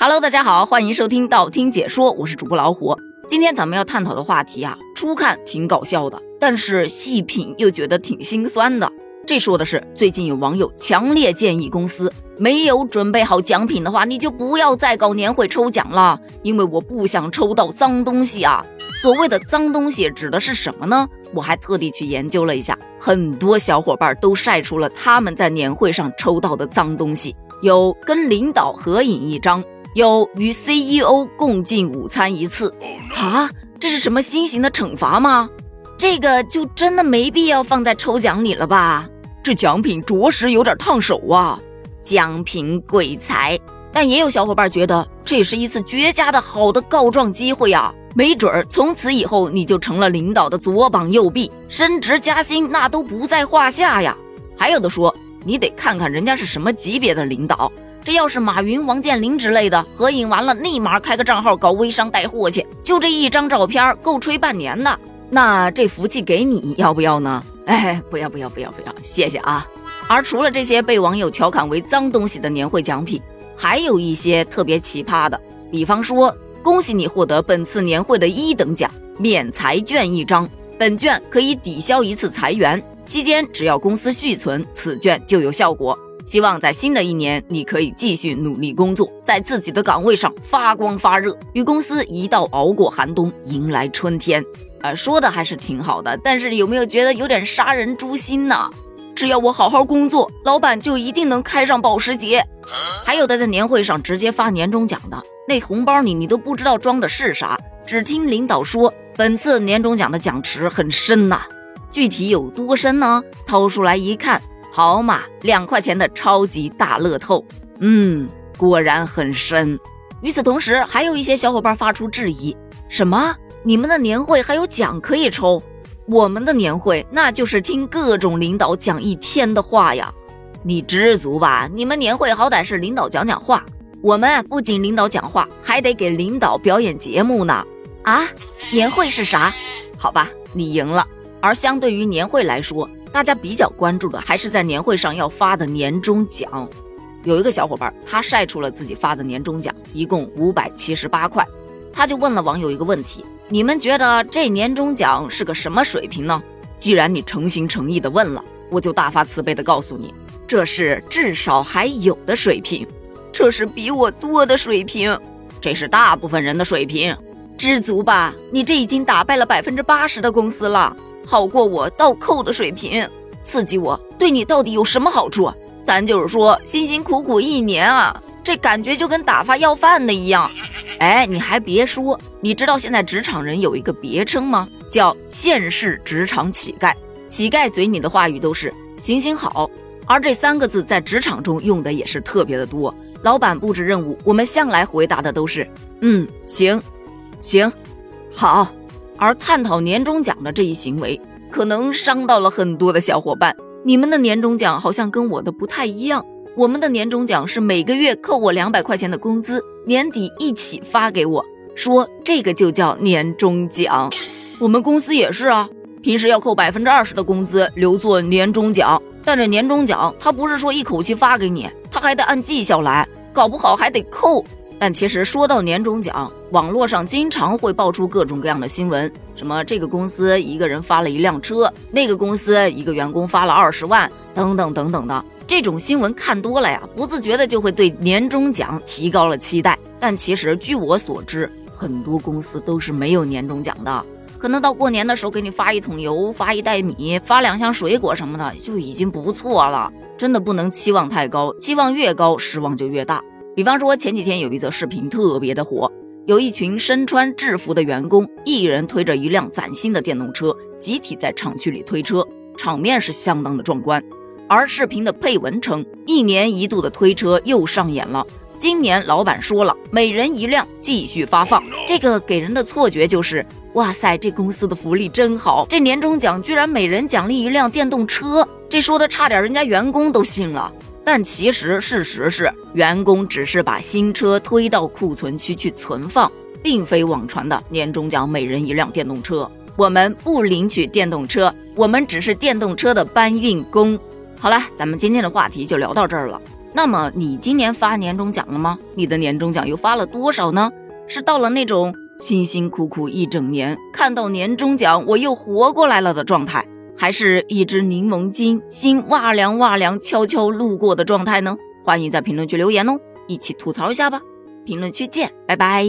Hello，大家好，欢迎收听道听解说，我是主播老虎。今天咱们要探讨的话题啊，初看挺搞笑的，但是细品又觉得挺心酸的。这说的是最近有网友强烈建议公司，没有准备好奖品的话，你就不要再搞年会抽奖了，因为我不想抽到脏东西啊。所谓的脏东西指的是什么呢？我还特地去研究了一下，很多小伙伴都晒出了他们在年会上抽到的脏东西，有跟领导合影一张。有与 CEO 共进午餐一次啊，这是什么新型的惩罚吗？这个就真的没必要放在抽奖里了吧？这奖品着实有点烫手啊！奖品鬼才，但也有小伙伴觉得这是一次绝佳的好的告状机会啊！没准儿从此以后你就成了领导的左膀右臂，升职加薪那都不在话下呀！还有的说，你得看看人家是什么级别的领导。这要是马云、王健林之类的合影完了，立马开个账号搞微商带货去，就这一张照片够吹半年的。那这福气给你要不要呢？哎，不要不要不要不要，谢谢啊。而除了这些被网友调侃为脏东西的年会奖品，还有一些特别奇葩的，比方说，恭喜你获得本次年会的一等奖免裁券一张，本券可以抵消一次裁员，期间只要公司续存，此券就有效果。希望在新的一年，你可以继续努力工作，在自己的岗位上发光发热，与公司一道熬过寒冬，迎来春天。啊，说的还是挺好的，但是有没有觉得有点杀人诛心呢？只要我好好工作，老板就一定能开上保时捷。还有的在年会上直接发年终奖的，那红包里你都不知道装的是啥，只听领导说本次年终奖的奖池很深呐，具体有多深呢？掏出来一看。好嘛，两块钱的超级大乐透，嗯，果然很深。与此同时，还有一些小伙伴发出质疑：什么？你们的年会还有奖可以抽？我们的年会那就是听各种领导讲一天的话呀！你知足吧，你们年会好歹是领导讲讲话，我们不仅领导讲话，还得给领导表演节目呢。啊，年会是啥？好吧，你赢了。而相对于年会来说，大家比较关注的还是在年会上要发的年终奖。有一个小伙伴，他晒出了自己发的年终奖，一共五百七十八块。他就问了网友一个问题：你们觉得这年终奖是个什么水平呢？既然你诚心诚意的问了，我就大发慈悲的告诉你，这是至少还有的水平，这是比我多的水平，这是大部分人的水平。知足吧，你这已经打败了百分之八十的公司了。好过我倒扣的水平，刺激我对你到底有什么好处？咱就是说辛辛苦苦一年啊，这感觉就跟打发要饭的一样。哎，你还别说，你知道现在职场人有一个别称吗？叫现世职场乞丐。乞丐嘴里的话语都是行行好，而这三个字在职场中用的也是特别的多。老板布置任务，我们向来回答的都是嗯行，行，好。而探讨年终奖的这一行为，可能伤到了很多的小伙伴。你们的年终奖好像跟我的不太一样。我们的年终奖是每个月扣我两百块钱的工资，年底一起发给我，说这个就叫年终奖。我们公司也是啊，平时要扣百分之二十的工资留作年终奖，但这年终奖他不是说一口气发给你，他还得按绩效来，搞不好还得扣。但其实说到年终奖，网络上经常会爆出各种各样的新闻，什么这个公司一个人发了一辆车，那个公司一个员工发了二十万，等等等等的这种新闻看多了呀，不自觉的就会对年终奖提高了期待。但其实据我所知，很多公司都是没有年终奖的，可能到过年的时候给你发一桶油、发一袋米、发两箱水果什么的就已经不错了。真的不能期望太高，期望越高，失望就越大。比方说前几天有一则视频特别的火，有一群身穿制服的员工，一人推着一辆崭新的电动车，集体在厂区里推车，场面是相当的壮观。而视频的配文称，一年一度的推车又上演了，今年老板说了，每人一辆，继续发放。这个给人的错觉就是，哇塞，这公司的福利真好，这年终奖居然每人奖励一辆电动车，这说的差点人家员工都信了。但其实事实是，员工只是把新车推到库存区去存放，并非网传的年终奖每人一辆电动车。我们不领取电动车，我们只是电动车的搬运工。好了，咱们今天的话题就聊到这儿了。那么你今年发年终奖了吗？你的年终奖又发了多少呢？是到了那种辛辛苦苦一整年，看到年终奖我又活过来了的状态，还是一只柠檬精，心哇凉哇凉，悄悄路过的状态呢？欢迎在评论区留言哦，一起吐槽一下吧。评论区见，拜拜。